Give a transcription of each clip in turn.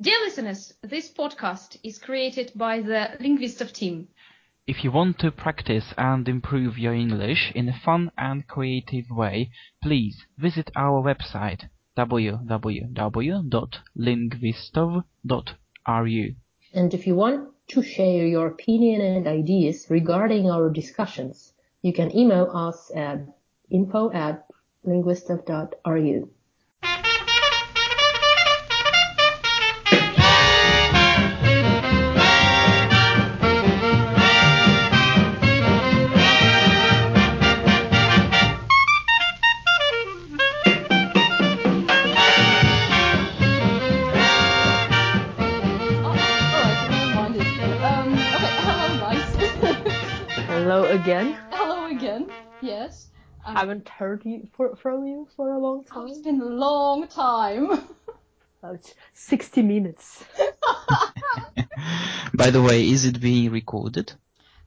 Dear listeners, this podcast is created by the Linguistov team. If you want to practice and improve your English in a fun and creative way, please visit our website www.linguistov.ru. And if you want to share your opinion and ideas regarding our discussions, you can email us at info at linguistov.ru. Yes. Um, Haven't heard you for, from you for a long time. It's been a long time. About 60 minutes. By the way, is it being recorded?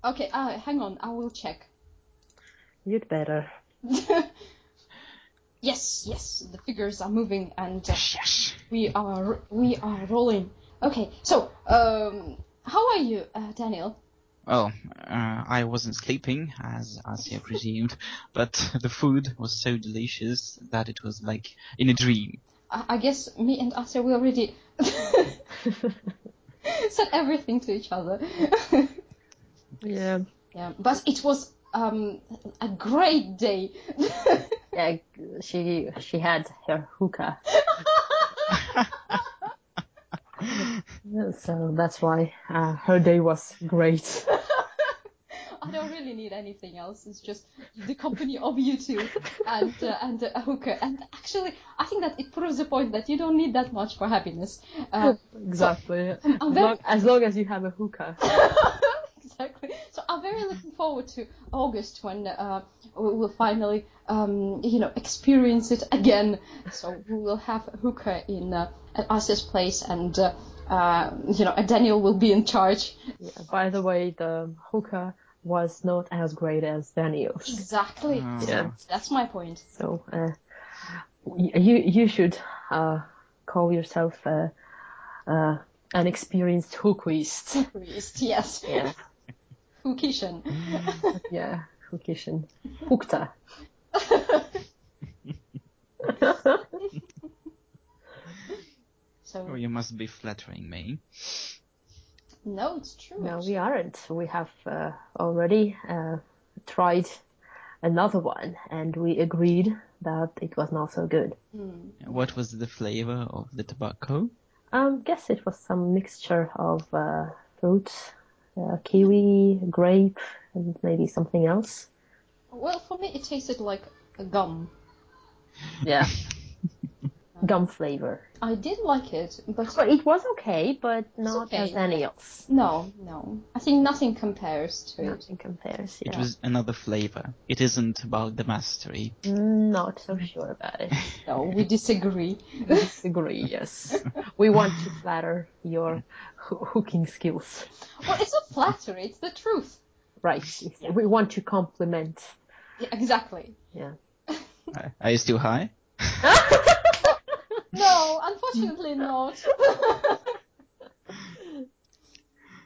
okay, uh, hang on, I will check. You'd better. yes, yes, the figures are moving and uh, Yes. we are we are rolling. Okay, so um, how are you, uh, Daniel? Well, uh, I wasn't sleeping, as Asia presumed, but the food was so delicious that it was like in a dream. I, I guess me and Asa we already said everything to each other. Yeah. yeah, but it was um, a great day. Yeah, she she had her hookah. So that's why uh, her day was great. Really need anything else. It's just the company of you two and uh, and a hookah. And actually, I think that it proves the point that you don't need that much for happiness. Uh, exactly. I'm As very- long, as long as you have a hookah. exactly. So I'm very looking forward to August when uh, we will finally, um, you know, experience it again. So we will have a hookah in uh, at Asia's place, and uh, uh, you know, Daniel will be in charge. Yeah, by the way, the hookah was not as great as Daniel's. Exactly. Oh. Yeah. That's my point. So uh, you you should uh, call yourself uh, uh, an experienced hookist. Priest, yes. Yeah, Hookishan. yeah, hookishan, hookta. So Oh, you must be flattering me. No, it's true. No, we aren't. We have uh, already uh, tried another one, and we agreed that it was not so good. Hmm. What was the flavor of the tobacco? Um, guess it was some mixture of uh, fruits, uh, kiwi, grape, and maybe something else. Well, for me, it tasted like a gum. Yeah. Gum flavor. I did like it, but But it was okay, but not okay. as any else. no, no. I think nothing compares to it. Nothing compares. It was another flavor. It isn't about the mastery. Not so sure about it. No, we disagree. we Disagree, yes. we want to flatter your hoo- hooking skills. well, it's not flattery; it's the truth. Right. We want to compliment. Yeah, exactly. Yeah. Are you still high? No, unfortunately not.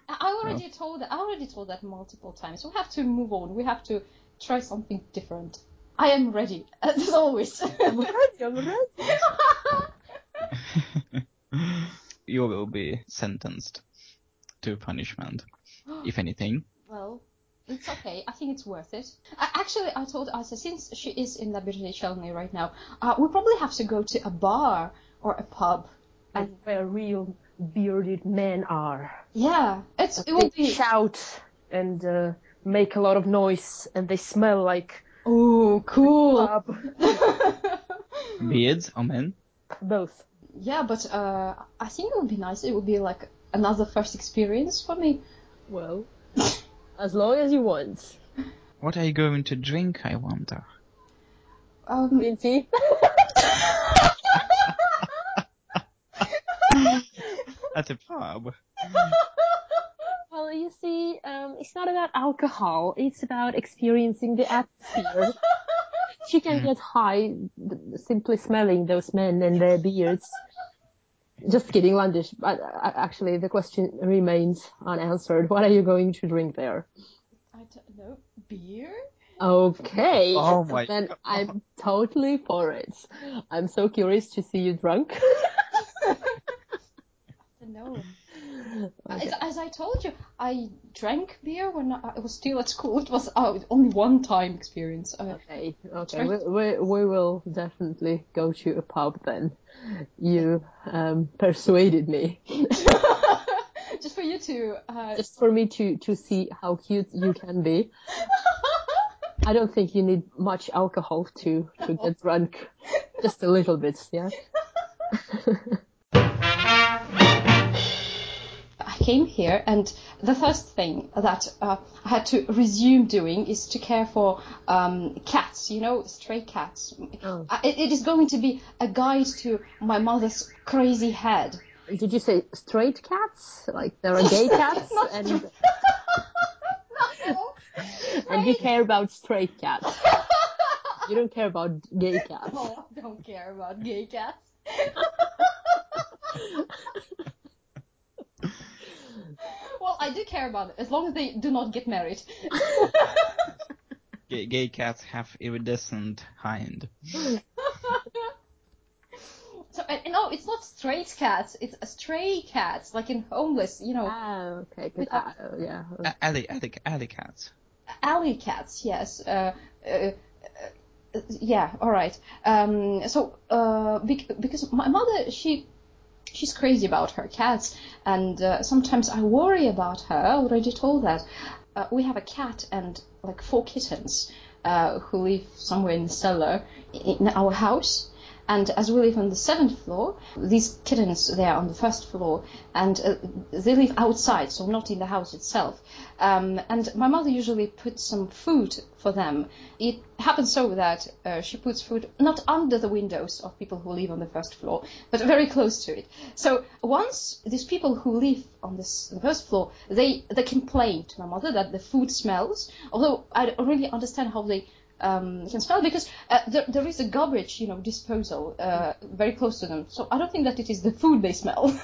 I already told that. I already told that multiple times. We have to move on. We have to try something different. I am ready, as always. I'm ready, I'm ready. you will be sentenced to punishment, if anything. well, it's okay. I think it's worth it. Uh, actually, I told Asa, since she is in Liberty Chelny right now, uh, we probably have to go to a bar or a pub. And where real bearded men are. Yeah, it's it They will be. shout and uh, make a lot of noise, and they smell like Oh, cool. pub. Beards or men? Both. yeah, but uh, I think it would be nice. It would be like another first experience for me. Well, as long as you want. What are you going to drink, I wonder? Um, Green tea. At a pub? Well, you see, um, it's not about alcohol. It's about experiencing the atmosphere. she can get high simply smelling those men and their beards. Just kidding, Landish. But uh, actually, the question remains unanswered. What are you going to drink there? I don't know. Beer? Okay. Oh my Then God. I'm totally for it. I'm so curious to see you drunk. I don't know. Okay. As, as I told you, I drank beer when I was still at school. It was uh, only one time experience. Uh, Okay, okay. We, we, we will definitely go to a pub then. You um, persuaded me. just for you to. Uh, Just for me to, to see how cute you can be. I don't think you need much alcohol to, to get drunk. Just a little bit, yeah? came here, and the first thing that uh, I had to resume doing is to care for um, cats. You know, stray cats. Oh. Uh, It, it is going to be a guide to my mother's crazy head. Did you say straight cats? Like there are gay cats Not and, no. and you care about straight cats. You don't care about gay cats. Oh, I don't care about gay cats. Well, I do care about it as long as they do not get married. Gay, gay cats have iridescent hind. So, and, and no, it's not straight cats. It's a stray cats, like in homeless, you know, Ah, okay. 'cause, With uh, yeah. A- Alley, alley, alley cats. alley cats. Yes. Uh, uh, uh, yeah. All right. Um, so, uh, bec- because my mother, she, she's crazy about her cats, and uh, sometimes I worry about her. I already told that. Uh, we have a cat and like four kittens uh, who live somewhere in the cellar in our house. And as we live on the seventh floor, these kittens they are on the first floor, and uh, they live outside, so not in the house itself. Um, and my mother usually puts some food for them. It happens so that uh, she puts food not under the windows of people who live on the first floor, but very close to it. So once these people who live on this the first floor, they they complain to my mother that the food smells. Although I don't really understand how they um, can smell because uh, there, there is a garbage, you know, disposal uh, very close to them. So I don't think that it is the food they smell,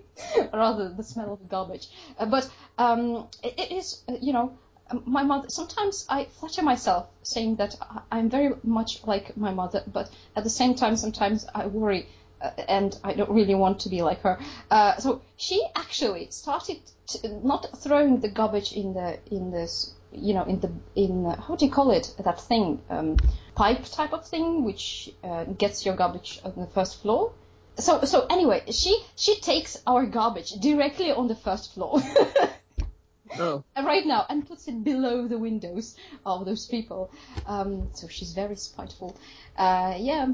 rather the smell of the garbage. Uh, but um, it, it is, uh, you know, um, my mother. Sometimes I flatter myself saying that I'm very much like my mother, but at the same time, sometimes I worry. Uh, and I don't really want to be like her. Uh, so she actually started not throwing the garbage in the in this you know in the in uh, how do you call it that thing um, pipe type of thing which uh, gets your garbage on the first floor. So so anyway, she she takes our garbage directly on the first floor. Oh. right now and puts it below the windows of those people. Um, so she's very spiteful. Uh, yeah.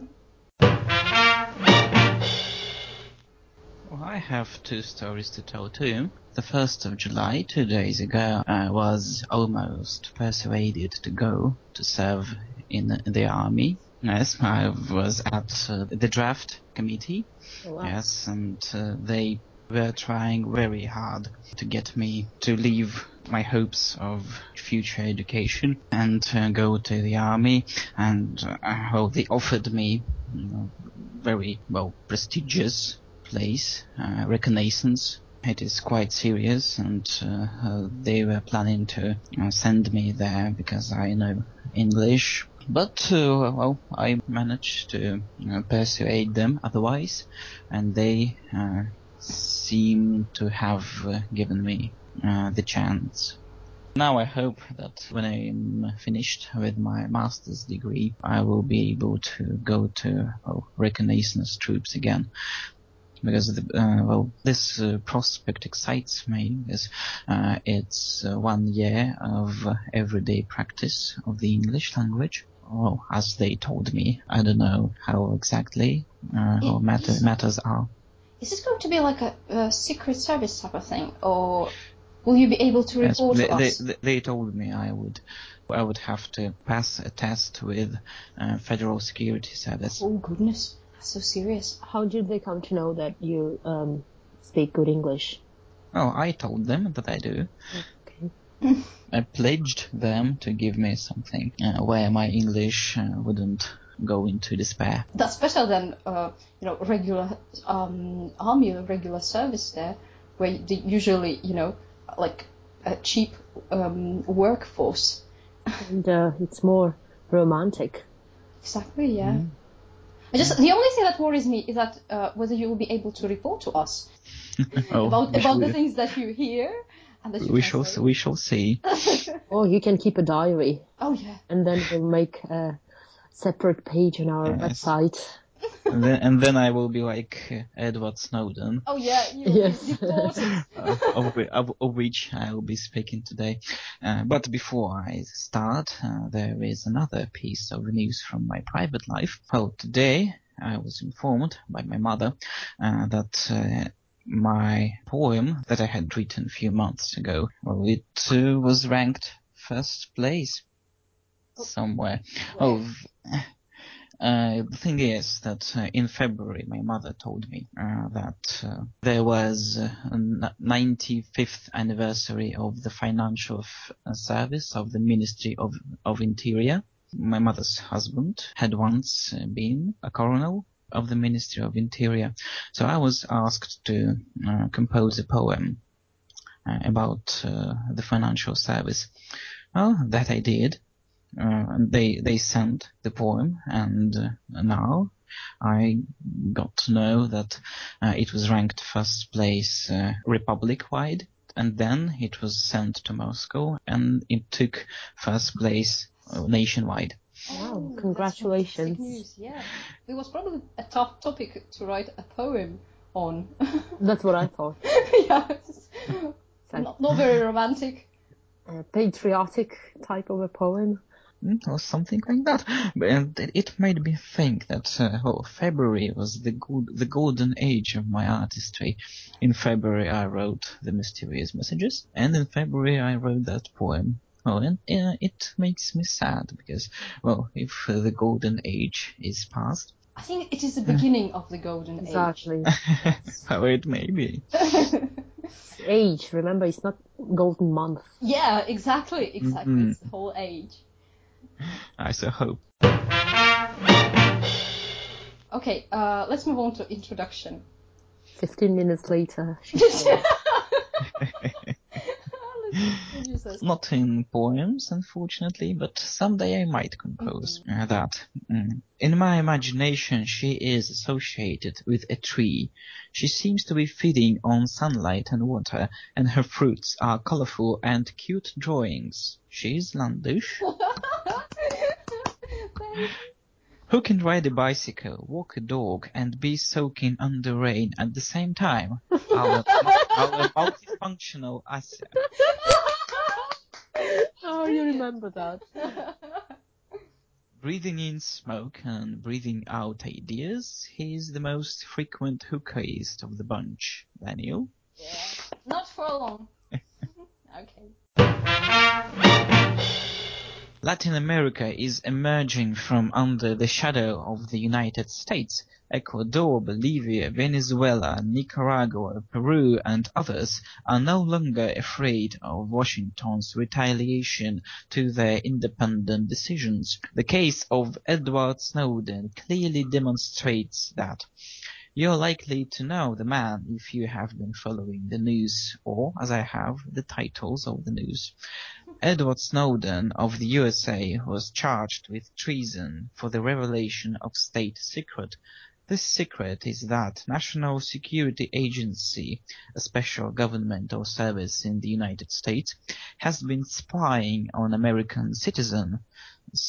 I have two stories to tell too. The 1st of July, two days ago, I was almost persuaded to go to serve in the army. Yes, I was at uh, the draft committee. Oh, wow. Yes, and uh, they were trying very hard to get me to leave my hopes of future education and uh, go to the army. And uh, well, they offered me you know, very well prestigious place, uh, reconnaissance. It is quite serious, and uh, uh, they were planning to uh, send me there because I know English. But uh, well, I managed to persuade them otherwise, and they seem to have given me the chance. Now I hope that when I'm finished with my master's degree, I will be able to go to well, reconnaissance troops again. Because the, uh, well, this uh, prospect excites me because uh, it's uh, one year of uh, everyday practice of the English language. Well, as they told me, I don't know how exactly uh, or matter, matters are. Is this going to be like a, a secret service type of thing, or will you be able to Yes, report they, to they, us? they- they told me I would I would have to pass a test with uh, Federal Security Service. Oh goodness, so serious. How did they come to know that you um, speak good English? Oh, I told them that I do. Okay. I pledged them to give me something uh, where my English uh, wouldn't go into despair. That's better than uh, you know regular um, army or regular service there, where they usually you know like a cheap um, workforce. And uh, it's more romantic. Exactly, yeah. I just the only thing that worries me is that uh, whether you will be able to report to us Oh, about about the things that you hear and that you we shall translate. we shall see. Or you can keep a diary, oh yeah. and then we'll make a separate page on our Yes. website. And then and then I will be like uh, Edward Snowden, Oh yeah. You Yes. yes. deported. uh, of, of, of which I will be speaking today. Uh, but before I start, uh, there is another piece of news from my private life. Well, today I was informed by my mother uh, that uh, my poem that I had written a few months ago, well, it uh, was ranked first place somewhere. Oh, v- uh, the thing is that uh, in February my mother told me uh, that uh, there was uh, 95th anniversary of the financial uh, service of the Ministry of, of Interior. My mother's husband had once uh, been a colonel of the Ministry of Interior, so I was asked to uh, compose a poem uh, about uh, the financial service. Well, that I did. Uh, and they they sent the poem, and uh, now I got to know that uh, it was ranked first place uh, republic wide, and then it was sent to Moscow, and it took first place uh, nationwide. Wow, Oh, congratulations. News. Yeah. It was probably a tough topic to write a poem on. That's what I thought. yeah. Not, not very romantic. A patriotic type of a poem. Mm, or something like that. And it- it made me think that uh, oh, February was the good, the golden age of my artistry. In February, I wrote the mysterious messages, and in February, I wrote that poem. Oh, and uh, it makes me sad because, well, if uh, the golden age is past, I think it is the beginning of the golden age. Exactly. how it may be. age. Age, remember, it's not golden month. yeah, exactly, exactly. Mhm. It's the whole age. I so hope. Okay, uh, let's move on to introduction. 15 minutes later. Let's introduce us. Not in poems, unfortunately, but someday I might compose uh, that. Mm. In my imagination, she is associated with a tree. She seems to be feeding on sunlight and water, and her fruits are colorful and cute drawings. She is landish. Who can ride a bicycle, walk a dog, and be soaking under rain at the same time? Our, our multifunctional asset. Oh, you remember that. Breathing in smoke and breathing out ideas, he is the most frequent hookahist of the bunch. Daniel? yeah, not for long. okay. Latin America is emerging from under the shadow of the United States. Ecuador, Bolivia, Venezuela, Nicaragua, Peru, and others are no longer afraid of Washington's retaliation to their independent decisions. The case of Edward Snowden clearly demonstrates that. You're likely to know the man if you have been following the news, or, as I have, the titles of the news. Edward Snowden of the USA was charged with treason for the revelation of state secret. This secret is that National Security Agency, a special governmental service in the United States, has been spying on American citizens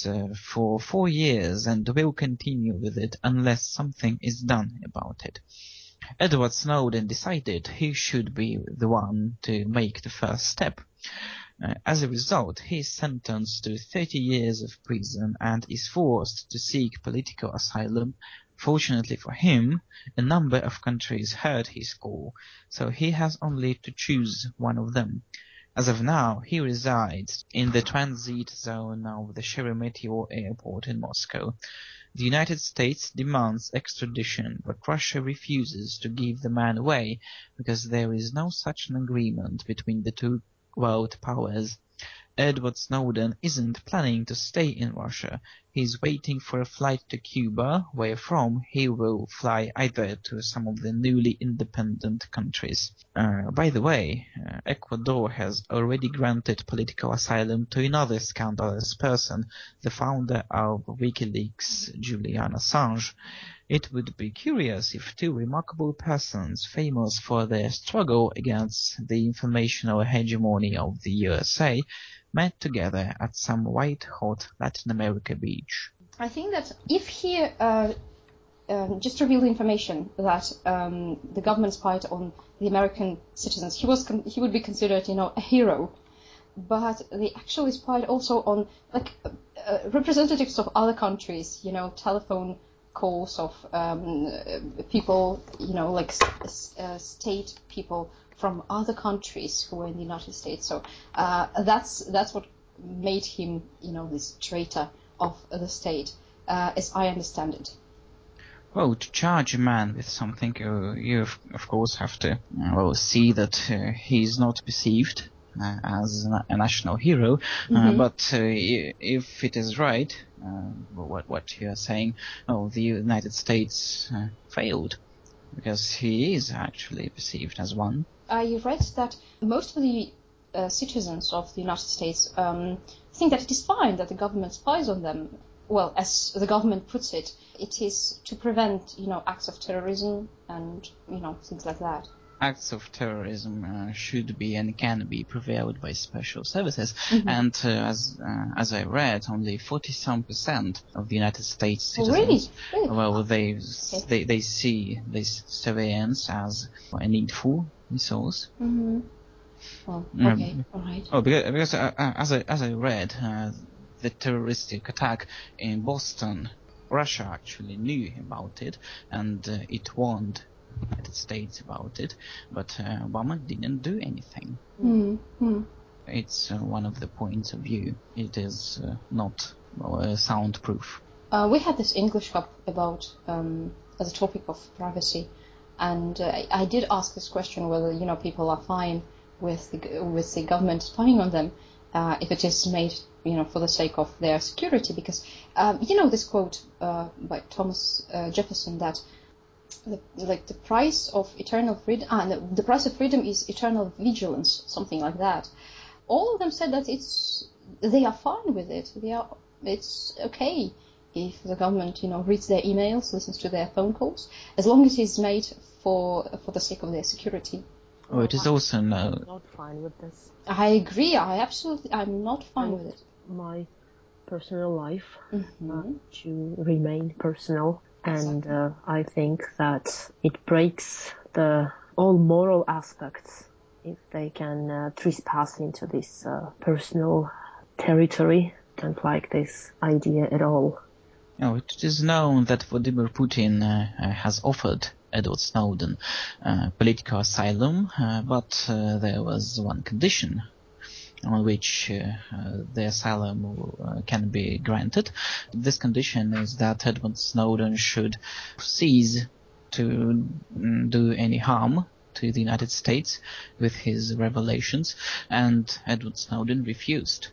uh, for four years and will continue with it unless something is done about it. Edward Snowden decided he should be the one to make the first step. Uh, as a result, he is sentenced to 30 years of prison and is forced to seek political asylum. Fortunately for him, a number of countries heard his call, so he has only to choose one of them. As of now, he resides in the transit zone of the Sheremetyevo airport in Moscow. The United States demands extradition, but Russia refuses to give the man away because there is no such an agreement between the two world powers. Edward Snowden isn't planning to stay in Russia. He's waiting for a flight to Cuba, where from he will fly either to some of the newly independent countries. Uh, by the way, uh, Ecuador has already granted political asylum to another scandalous person, the founder of WikiLeaks, Julian Assange. It would be curious if two remarkable persons famous for their struggle against the informational hegemony of the USA met together at some white-hot Latin America beach. I think that if he uh, um, just revealed information that um, the government spied on the American citizens, he was he would be considered, you know, a hero. But they actually spied also on like uh, representatives of other countries, you know, telephone calls of um, people, you know, like uh, state people from other countries who were in the United States. So uh, that's that's what made him, you know, this traitor of the state, uh, as I understand it. Well, to charge a man with something, uh, you of, course have to well see that uh, he's not perceived uh, as a national hero. Mm-hmm. but if it is right, what what you are saying, oh, the United States failed because he is actually perceived as one. I read that most of the uh, citizens of the United States um, think that it is fine that the government spies on them. Well, as the government puts it, it is to prevent, you know, acts of terrorism and, you know, things like that acts of terrorism uh, should be and can be prevailed by special services. Mm-hmm. And uh, as uh, as I read, only forty some percent of the United States oh, citizens, really? Really? well, they okay. they they see this surveillance as a needful resource. Mm-hmm. Oh, okay, um, all right. Oh, because, because uh, uh, as I as I read, uh, the terroristic attack in Boston, Russia actually knew about it, and it warned United States about it, but uh, Obama didn't do anything. Mm-hmm. It's uh, one of the points of view. It is uh, not well, soundproof. Uh, we had this English club about um, as a topic of privacy, and uh, I did ask this question whether you know people are fine with the with the government spying on them uh, if it is made you know for the sake of their security because um, you know this quote by Thomas Jefferson that the, like the price of eternal freedom, ah, the, the price of freedom is eternal vigilance, something like that. All of them said that it's they are fine with it. They are it's okay if the government you know reads their emails, listens to their phone calls, as long as it's made for for the sake of their security. Oh, it is also no. I'm not fine with this. I agree. I absolutely. I'm not fine and with it. My personal life mm-hmm. uh, to remain personal and uh, I think that it breaks the all moral aspects if they can uh, trespass into this uh, personal territory. Don't like this idea at all. Oh, it is known that Vladimir Putin uh, uh, has offered Edward Snowden uh, political asylum, but there was one condition on which uh, the asylum uh, can be granted. This condition is that Edward Snowden should cease to mm, do any harm to the United States with his revelations, and Edward Snowden refused.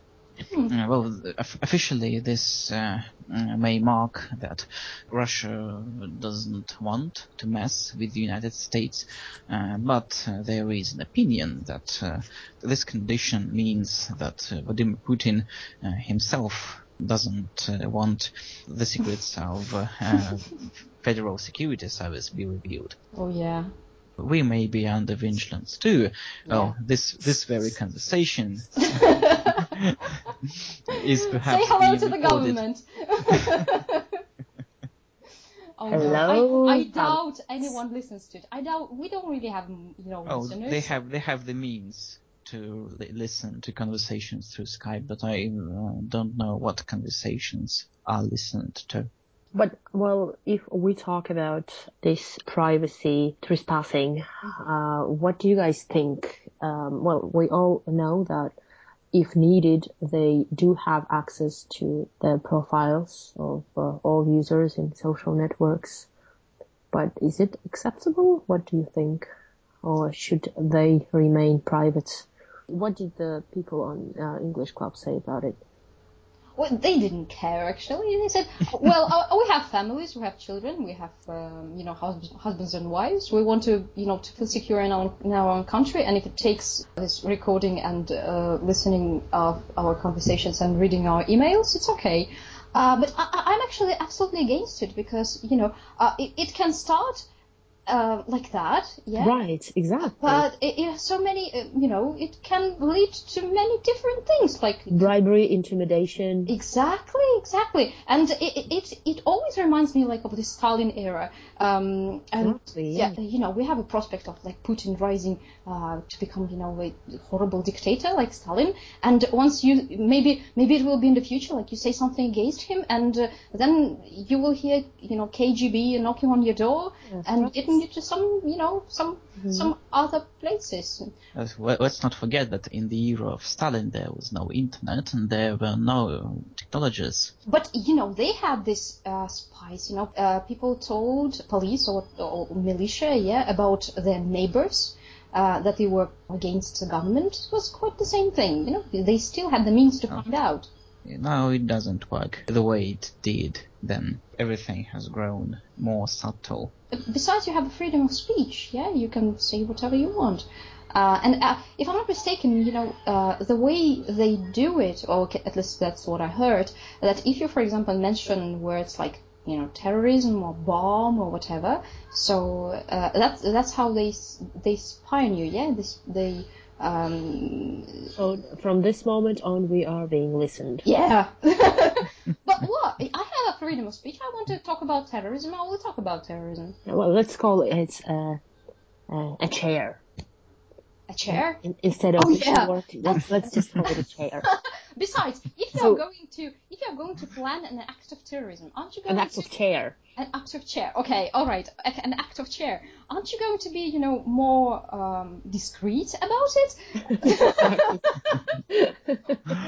Uh, well, officially, this uh, uh, may mark that Russia doesn't want to mess with the United States, uh, but uh, there is an opinion that uh, this condition means that Vladimir Putin himself doesn't want the secrets of Federal Security Service be revealed. Oh yeah we may be under vigilance too. Yeah. Oh, this this very conversation is perhaps say hello to recorded. the government. oh, hello. No. I, I, doubt anyone listens to it. I doubt we don't really have you know oh, listeners. they have they have the means to li- listen to conversations through Skype, but I uh, don't know what conversations are listened to. But well, if we talk about this privacy trespassing, mm-hmm. uh, what do you guys think? Um, well, we all know that if needed, they do have access to the profiles of uh, all users in social networks. But is it acceptable? What do you think? Or should they remain private? What did the people on uh, English Club say about it? Well, they didn't care actually. They said, "Well, uh, we have families, we have children, we have um, you know husbands, husbands and wives. We want to you know to feel secure in our in our own country, and if it takes this recording and uh, listening of our conversations and reading our emails, it's okay." Uh, but I, I'm actually absolutely against it because you know uh, it, it can start uh, like that, yeah. Right, exactly. But it, it has so many, uh, you know, it can lead to many different things, like Bribery, intimidation. Exactly, exactly, and it it it always reminds me like of the Stalin era. Um, and Exactly, yeah. you know, we have a prospect of like Putin rising uh, to become, you know, a horrible dictator like Stalin. And once you maybe maybe it will be in the future, like you say something against him, and uh, then you will hear, you know, KGB knocking on your door and right. Getting you to some, you know, some some other places. Let's not forget that in the era of Stalin there was no internet and there were no technologies. But you know, they had this uh, spies. You know, uh, people told police or, or militia, yeah, about their neighbors. Uh, that they were against the government It was quite the same thing. You know, they still had the means to find out. Now it doesn't work the way it did then. Everything has grown more subtle. Besides, you have the freedom of speech. Yeah, you can say whatever you want. Uh, and uh, if I'm not mistaken, you know, uh, the way they do it, or at least that's what I heard, that if you, for example, mention words like, you know, terrorism or bomb or whatever, so uh, that's that's how they they spy on you. Yeah, this they. Um, So from this moment on, we are being listened. yeah. but what? Freedom of speech. I want to talk about terrorism. I will talk about terrorism. Well, let's call it it's uh, uh, a chair A chair. In- instead of Oh, yeah. Let's, let's just call it a chair. Besides, if you're So- going to if you're going to plan an act of terrorism, aren't you going An act to of chair. an act of chair? Okay, all right, an act of chair. Aren't you going to be, you know, more um, discreet about it?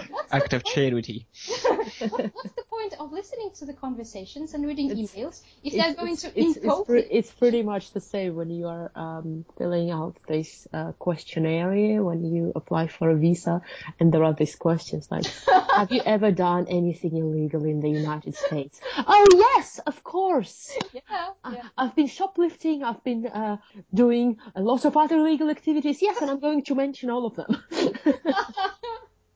What's Act of point? charity. What, what's the point of listening to the conversations and reading It's- emails if they're It's, going it's, to it's, it's, pre- it's pretty much the same when you are um, filling out this uh, questionnaire when you apply for a visa, and there are these questions like, "Have you ever done anything illegal in the United States?" Oh yes, of course. Yeah, I- yeah. I've been shoplifting. I've been uh, doing a lot of other illegal activities. Yes, and I'm going to mention all of them.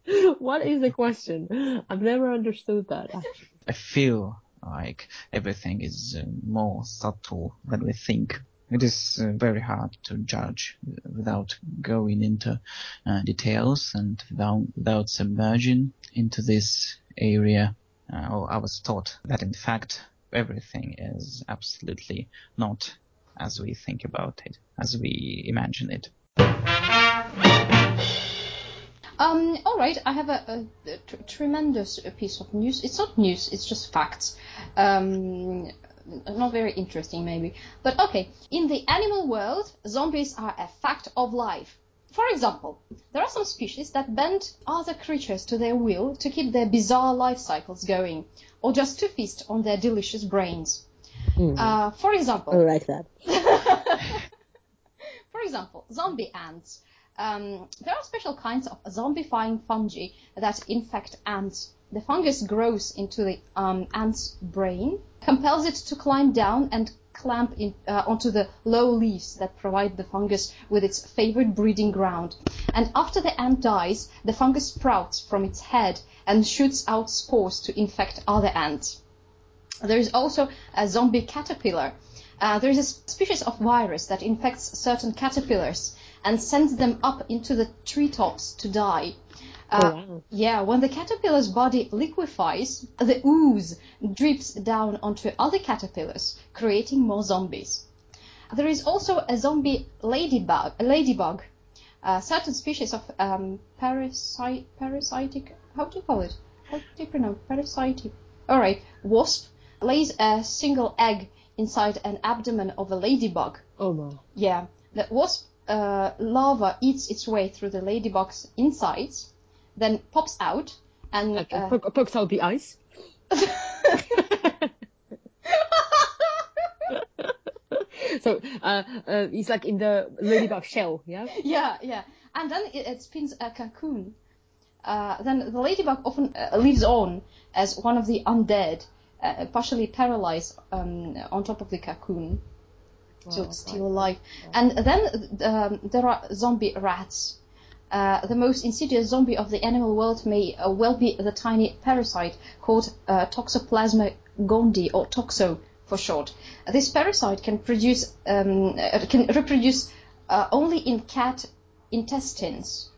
what is the question? I've never understood that. Actually. I feel like everything is uh, more subtle than we think. It is uh, very hard to judge without going into uh, details and without, without submerging into this area. Uh, I was taught that in fact everything is absolutely not as we think about it, as we imagine it. Um, all right, I have a, a, a tr- tremendous piece of news. It's not news; it's just facts. Um, not very interesting, maybe, but okay. In the animal world, zombies are a fact of life. For example, there are some species that bend other creatures to their will to keep their bizarre life cycles going, or just to feast on their delicious brains. Uh, for example, I like that. for example, zombie ants. Um, there are special kinds of zombifying fungi that infect ants. The fungus grows into the um, ant's brain, compels it to climb down and clamp in, uh, onto the low leaves that provide the fungus with its favorite breeding ground. And after the ant dies, the fungus sprouts from its head and shoots out spores to infect other ants. There is also a zombie caterpillar. Uh, there is a species of virus that infects certain caterpillars and sends them up into the treetops to die. Uh, Oh, wow. Yeah, when the caterpillar's body liquefies, the ooze drips down onto other caterpillars, creating more zombies. There is also a zombie ladybug. A ladybug. Uh, certain species of um, parasite, parasitic. How do you call it? How do you pronounce parasitic? All right, wasp lays a single egg inside an abdomen of a ladybug. Oh my. Yeah, the wasp uh, larva eats its way through the ladybug's insides, then pops out and. Okay, uh, poke- pokes out the ice. so uh, uh, it's like in the ladybug shell, yeah. Yeah, yeah. And then it, it spins a cocoon. Uh, then the ladybug often uh, lives on as one of the undead, uh, partially paralyzed um, on top of the cocoon. So it's still alive. And then um, there are zombie rats. Uh, the most insidious zombie of the animal world may uh, well be the tiny parasite called uh, Toxoplasma gondii, or toxo for short. This parasite can produce um, uh, can reproduce uh, only in cat intestines.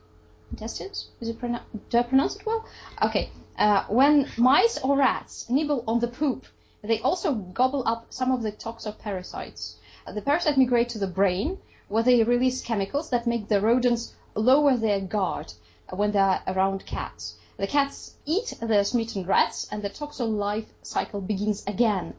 Intestines? Is it pronou- do I pronounce it well? Okay. Uh, when mice or rats nibble on the poop, they also gobble up some of the toxoparasites. Uh, the parasite migrate to the brain, where they release chemicals that make the rodents lower their guard when they're around cats. The cats eat the smitten rats, and the toxo life cycle begins again.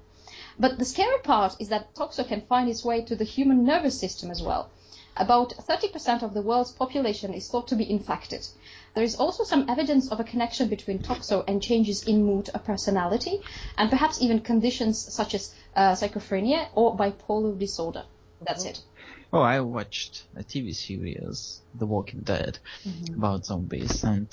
But the scary part is that toxo can find its way to the human nervous system as well. About 30% of the world's population is thought to be infected. There is also some evidence of a connection between toxo and changes in mood or personality, and perhaps even conditions such as uh, schizophrenia or bipolar disorder. That's it. Oh, I watched a TV series, The Walking Dead, about zombies, and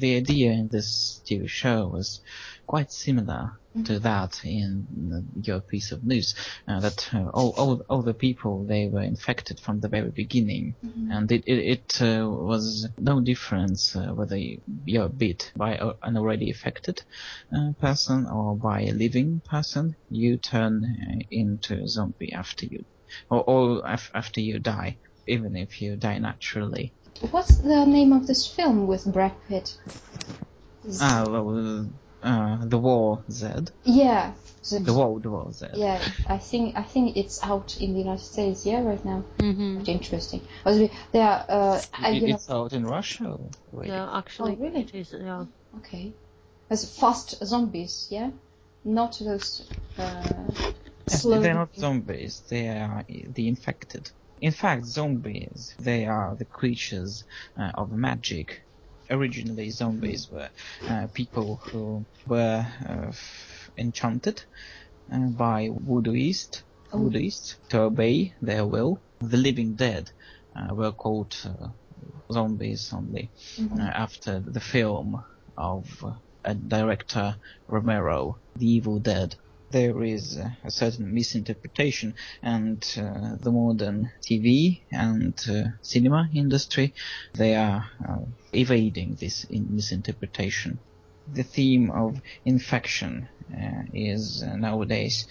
the idea in this TV show was quite similar to that in your piece of news. Uh, that uh, all, all all the people they were infected from the very beginning, and it it, it uh, was no difference uh, whether you're bit by an already affected uh, person or by a living person. You turn uh, into a zombie after you or, or af- after you die, even if you die naturally. What's the name of this film with Brad Pitt? Ah, well, uh, the War Z. Yeah. The War, the War Z. Yeah, I think I think it's out in the United States. Yeah, right now. Mm-hmm. Interesting. But they are. Uh, I, It- you know, it's out in Russia. already. Yeah, actually, Oh, really? it is. Yeah. okay. As fast zombies, yeah, not those uh, Yes, they're not zombies. They are the infected. In fact, zombies, they are the creatures uh, of magic. Originally, zombies were uh, people who were uh, f- enchanted uh, by voodooists, Oh. voodooists to obey their will. The living dead uh, were called uh, zombies only Mhm. uh, after the film of uh, a director Romero, The Evil Dead. There is a certain misinterpretation, and uh, the modern TV and uh, cinema industry they are uh, evading this in- misinterpretation. The theme of infection uh, is nowadays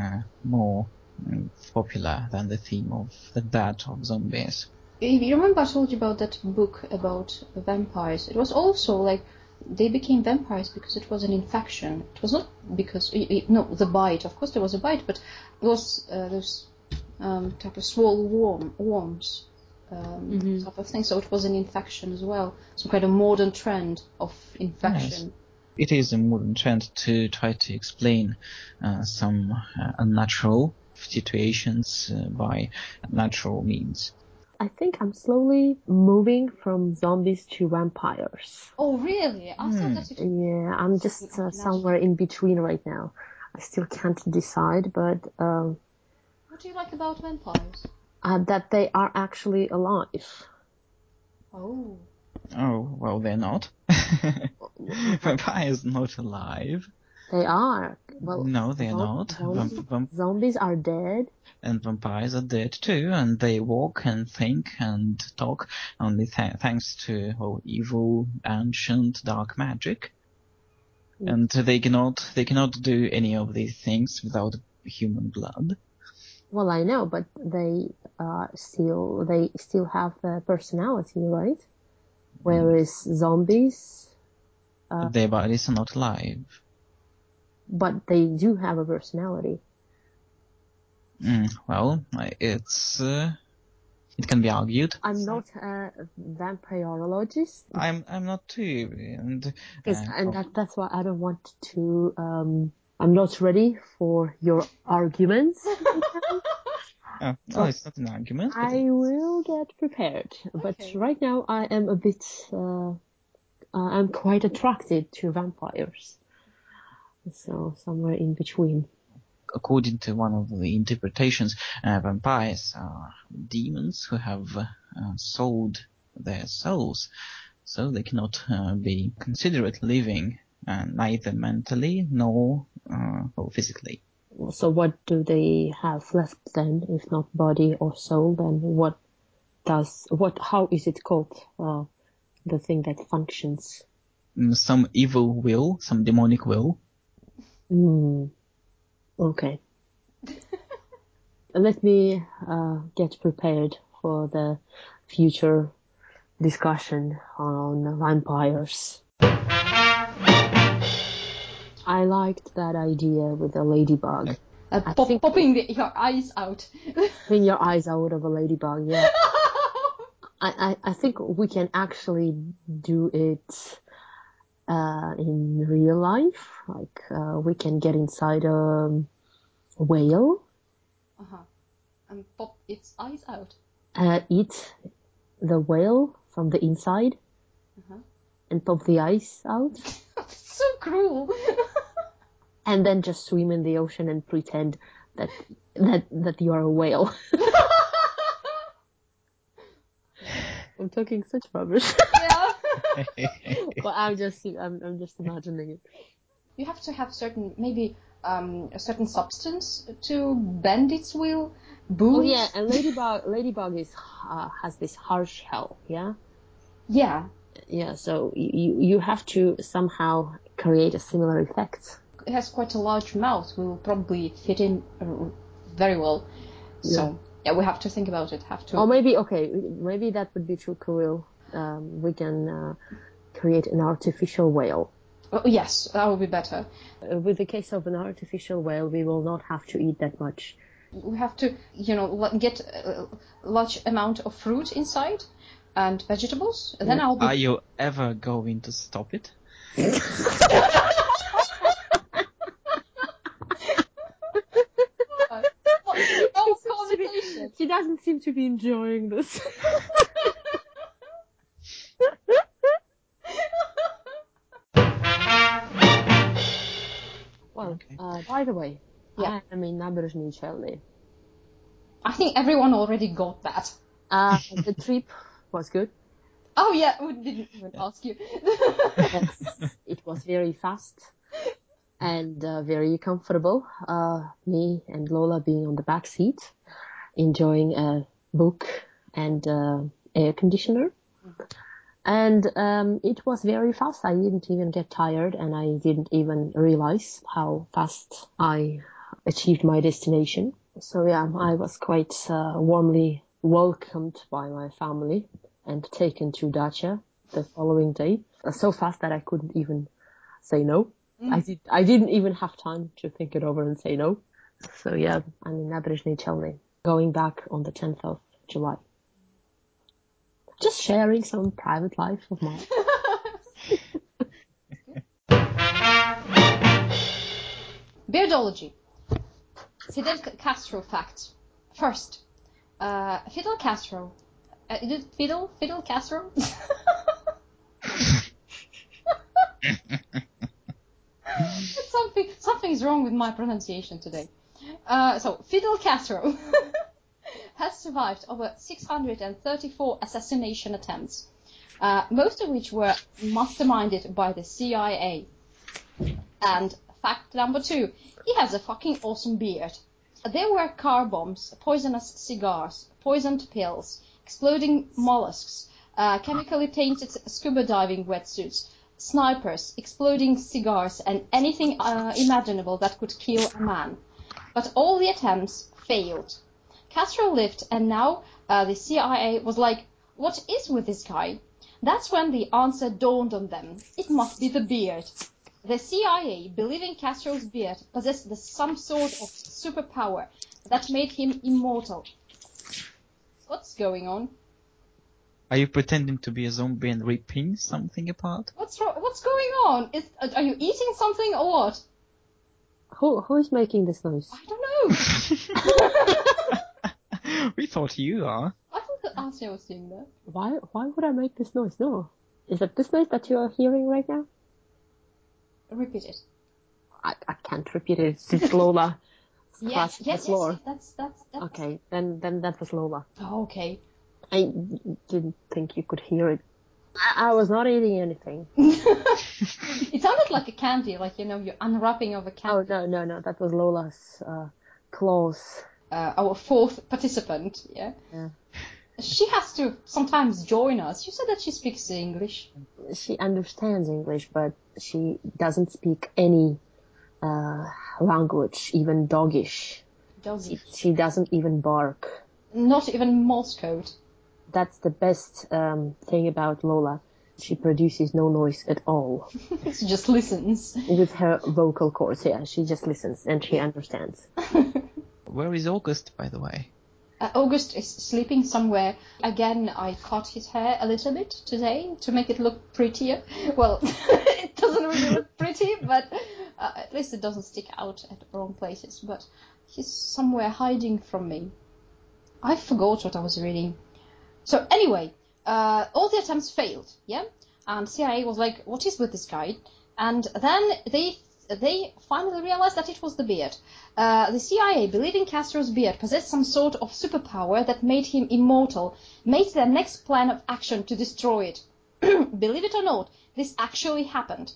uh, more mm, popular than the theme of the that of zombies. You remember I told you about that book about vampires? It was also like they became vampires because it was an infection. It was not because i- i- no the bite. Of course there was a bite, but it was uh, those um, type of small worm worms. Um, Mhm. type of thing. So it was an infection as well. Some kind of modern trend of infection. it is a modern trend to try to explain uh, some uh, unnatural situations uh, by natural means. I think I'm slowly moving from zombies to vampires. Oh really? Hmm. thought that it. Yeah, I'm just uh, somewhere in between right now. I still can't decide, but um, What do you like about vampires? uh, that they are actually alive. Oh. Oh, well, they're not. Vampires not alive. They are. Well, no, they're not. zombies- Zombies are dead. and vampires are dead too, and they walk and think and talk only th- thanks to oh, evil, ancient, dark magic. Mm. And they cannot, they cannot do any of these things without human blood. Well, I know, but they uh, still they still have the personality, right? Whereas zombies, Uh. Their bodies are not alive. But they do have a personality. Mm, well, it's uh, it can be argued. I'm not a vampirologist, I'm I'm not too, and uh, and that, that's why I don't want to. Um, I'm not ready for your arguments. oh, no, it's not an argument. but I will get prepared, but Okay. right now I am a bit. Uh, I'm quite attracted to vampires, so somewhere in between. according to one of the interpretations, uh, vampires are demons who have uh, sold their souls, so they cannot uh, be considered living, uh, neither mentally nor uh, physically. So what do they have left then, if not body or soul? Then what does what? How is it called? Uh, the thing that functions. Mm, Some evil will, some demonic will. Hmm. Okay. Let me uh, get prepared for the future discussion on vampires. I liked that idea with the ladybug. Uh, pop, think- popping the, your eyes out. Clean your eyes out of a ladybug, yeah. I, I, I think we can actually do it uh, in real life. Like uh, we can get inside a whale, uh-huh. And pop its eyes out. uh, eat the whale from the inside, Uh-huh. and pop the eyes out, so cruel. and then just swim in the ocean and pretend that that that you are a whale. I'm talking such rubbish, yeah. But I'm just I'm, I'm just imagining it. You have to have certain, maybe um, a certain substance to bend its will. Booze. Oh yeah, and ladybug ladybug is uh, has this harsh shell, yeah. Yeah. Yeah, so you you have to somehow create a similar effect. It has quite a large mouth. We will probably fit in uh, very well. So yeah, we have to think about it. Have to. Or maybe okay, maybe that would be too cruel. Um, we can uh, create an artificial whale. Oh, yes, that would be better. Uh, with the case of an artificial whale, we will not have to eat that much. We have to, you know, get a large amount of fruit inside and vegetables. And then I'll be Are you ever going to stop it? Oh, conversation. He doesn't seem to be enjoying this. well, Okay. uh, by the way, Yeah. I am in Naberezhnye Chelny. I think everyone already got that. Uh, the trip was good. Oh yeah, we didn't even ask you. Yes, it was very fast and uh, very comfortable. Uh, me and Lola being on the back seat, enjoying a book and uh, air conditioner. And um, it was very fast. I didn't even get tired, and I didn't even realize how fast I achieved my destination. So yeah, I was quite uh, warmly welcomed by my family and taken to dacha the following day. Uh, so fast that I couldn't even say no. I did. I didn't even have time to think it over and say no. So yeah, I'm in Naberezhnye Chelny, going back on the 10th of July. Just sharing some private life of mine. Beardology. Fidel Castro fact. First, uh, Fidel Castro. Uh, Fidel? Fidel Castro? something something's wrong with my pronunciation today. Uh, so Fidel Castro has survived over 634 assassination attempts, uh, most of which were masterminded by the CIA. And fact number two, he has a fucking awesome beard. There were car bombs, poisonous cigars, poisoned pills, exploding mollusks, uh, chemically tainted scuba diving wetsuits, snipers, exploding cigars, and anything uh, imaginable that could kill a man. But all the attempts failed. Castro lived, and now uh, the CIA was like, what is with this guy? That's when the answer dawned on them. It must be the beard. The CIA, believing Castro's beard possessed the, some sort of superpower that made him immortal. What's going on? Are you pretending to be a zombie and ripping something apart? What's wrong? What's going on? Is, are you eating something or what? Who who is making this noise? I don't know. we thought you are. I thought that Asya was doing that. Why why would I make this noise? No, is it this noise that you are hearing right now? Repeat it. I, I can't repeat it. It's Lola scratch Yes, yes, floor? yes. That's that's that's. Okay, then then that was Lola. Oh, okay. I didn't think you could hear it. I, I was not eating anything. it sounded like a candy, like you know, you're unwrapping of a candy. Oh candy. no no no, that was Lola's uh, claws. Uh, our fourth participant, yeah. Yeah. She has to sometimes join us. You said that she speaks English. She understands English, but she doesn't speak any uh, language, even doggish. Doggy. She doesn't even bark. Not even Morse code. That's the best um, thing about Lola. She produces no noise at all she just listens. with her vocal cords. Yeah, she just listens and she understands. Where is August, by the way? Uh, August is sleeping somewhere. Again, I cut his hair a little bit today to make it look prettier. Well, it doesn't really look pretty, but uh, at least it doesn't stick out at wrong places. But he's somewhere hiding from me. I forgot what I was reading. So anyway, uh, all the attempts failed, yeah? And CIA was like, what is with this guy? And then they they finally realized that it was the beard. Uh, the CIA, believing Castro's beard possessed some sort of superpower that made him immortal, made their next plan of action to destroy it. Believe it or not, this actually happened.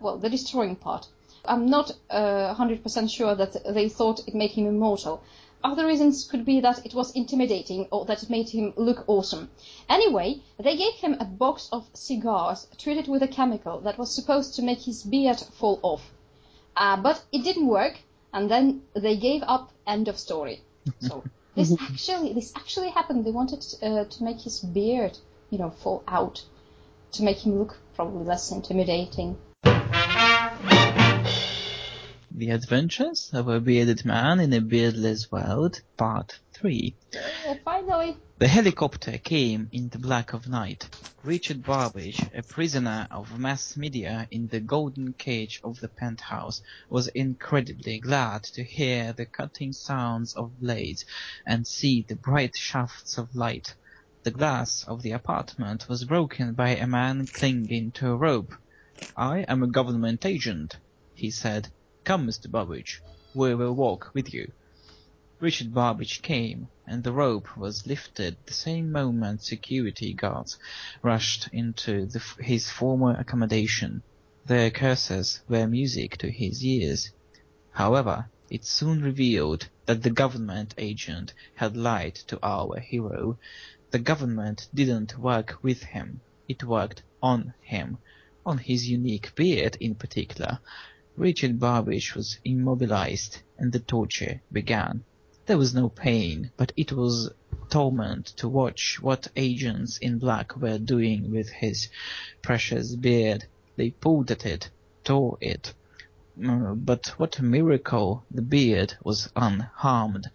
Well, the destroying part. I'm not uh, 100% sure that they thought it made him immortal. Other reasons could be that it was intimidating or that it made him look awesome. Anyway, they gave him a box of cigars treated with a chemical that was supposed to make his beard fall off. Uh, but it didn't work, and then they gave up. End of story. So this actually this actually happened. They wanted uh, to make his beard, you know, fall out to make him look probably less intimidating. The Adventures of a Bearded Man in a Beardless World, Part 3. Uh, finally, The helicopter came in the black of night. Richard Barbage, a prisoner of mass media in the golden cage of the penthouse, was incredibly glad to hear the cutting sounds of blades and see the bright shafts of light. The glass of the apartment was broken by a man clinging to a rope. I am a government agent, he said. Come, Mr. Barbage, we will walk with you. Richard Barbage came, and the rope was lifted the same moment security guards rushed into his former accommodation. Their curses were music to his ears. However, it soon revealed that the government agent had lied to our hero. The government didn't work with him, it worked on him, on his unique beard in particular. Richard Barbage was immobilized, and the torture began. There was no pain, but it was torment to watch what agents in black were doing with his precious beard. They pulled at it, tore it. Uh, But what a miracle! The beard was unharmed.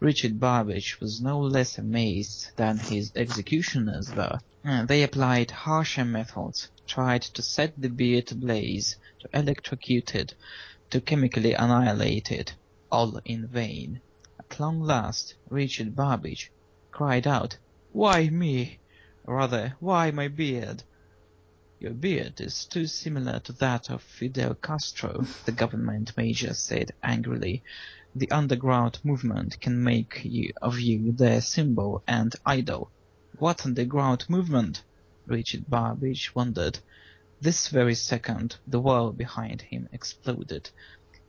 Richard Barbage was no less amazed than his executioners were. Uh, They applied harsher methods, tried to set the beard ablaze, to electrocute it, to chemically annihilate it, all in vain. At long last, Richard Barbage cried out, Why me? Rather, why my beard? Your beard is too similar to that of Fidel Castro, the government major said angrily. The underground movement can make you, of you their symbol and idol. What underground movement? Richard Barbage wondered. This very second, the wall behind him exploded.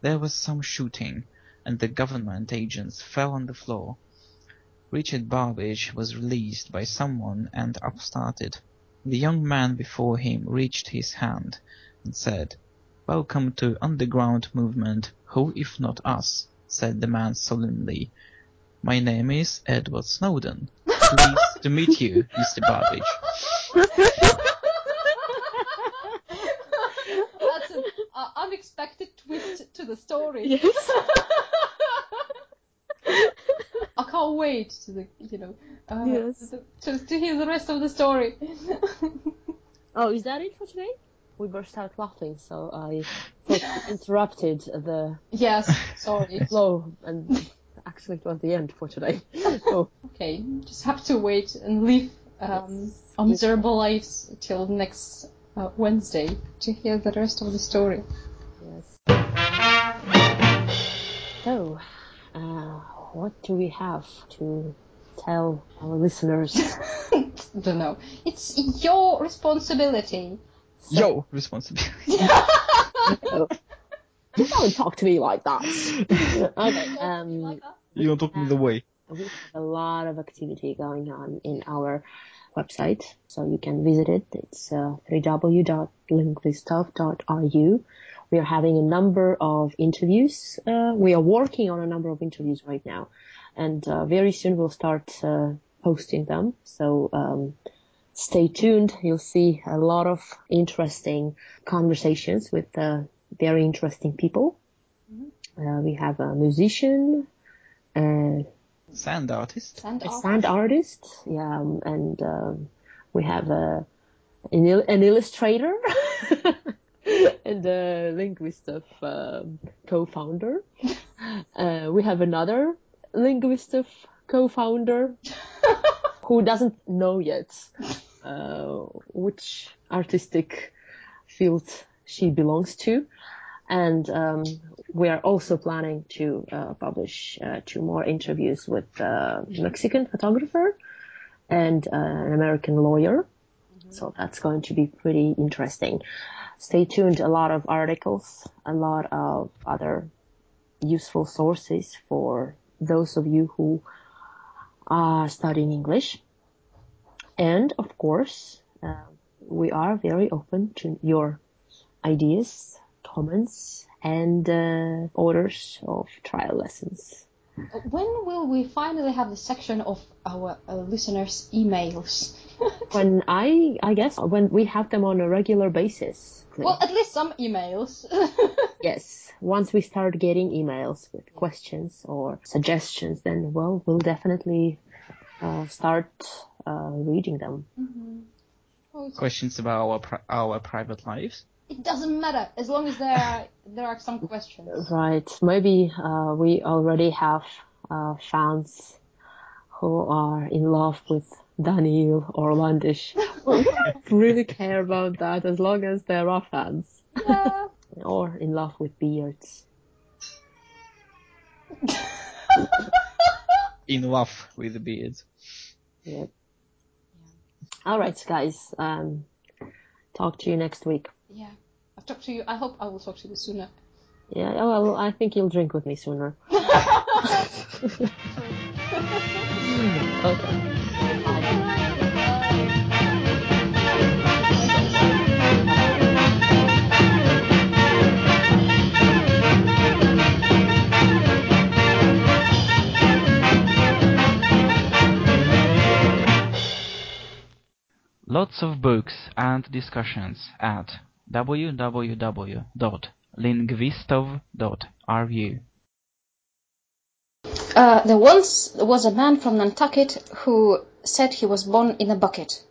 There was some shooting, and the government agents fell on the floor. Richard Barbage was released by someone and upstarted. The young man before him reached his hand and said, Welcome to underground movement. Who if not us? said the man solemnly. My name is Edward Snowden. Pleased to meet you, Mr. Barbage. That's an uh, unexpected twist to the story. Yes. I can't wait to the you know uh, Yes. to, to, hear the rest of the story. Oh, is that it for today? We burst out laughing, so I interrupted the yes, sorry. flow, and actually it was the end for today. Oh, Okay, just have to wait and live um, our miserable lives till next uh, Wednesday to hear the rest of the story. yes. So, Uh, what do we have to tell our listeners? Don't know. It's your responsibility. Your responsibility. You Don't talk to me like that. okay. Um, you don't talk me the way. We have a lot of activity going on in our website, so you can visit it. It's uh, www.linguistov.ru. We are having a number of interviews. Uh, we are working on a number of interviews right now, and uh, very soon we'll start uh, posting them. So um, stay tuned. You'll see a lot of interesting conversations with uh, very interesting people. Uh, we have a musician, uh, Sand artist. Sand a sand artist, yeah, um, and um, we have a an, il- an illustrator and a linguist of um, co-founder. Uh, we have another linguist of co-founder who doesn't know yet uh, which artistic field she belongs to. And um, we are also planning to uh, publish uh, two more interviews with a Mexican photographer and uh, an American lawyer. So that's going to be pretty interesting. Stay tuned. A lot of articles, a lot of other useful sources for those of you who are studying English. And of course, uh, we are very open to your ideas, comments, and uh, orders of trial lessons. When will we finally have the section of our uh, listeners' emails? When I, I guess, when we have them on a regular basis. well, at least some emails. yes, once we start getting emails with questions or suggestions, then well, we'll definitely uh, start uh, reading them. It's- Questions about our pri- our private lives. It doesn't matter as long as there are there are some questions. Right. Maybe uh, we already have uh, fans who are in love with Daniel or Landish. really care about that as long as there are fans. Yeah. Or in love with beards. In love with the beards. Yep. All right, guys. Um, talk to you next week. Yeah. I'll talk to you. I hope I will talk to you sooner. Yeah, oh, well, I think you'll drink with me sooner. okay. Lots of books and discussions at www.linguistov.ru. Uh, there once was a man from Nantucket who said he was born in a bucket.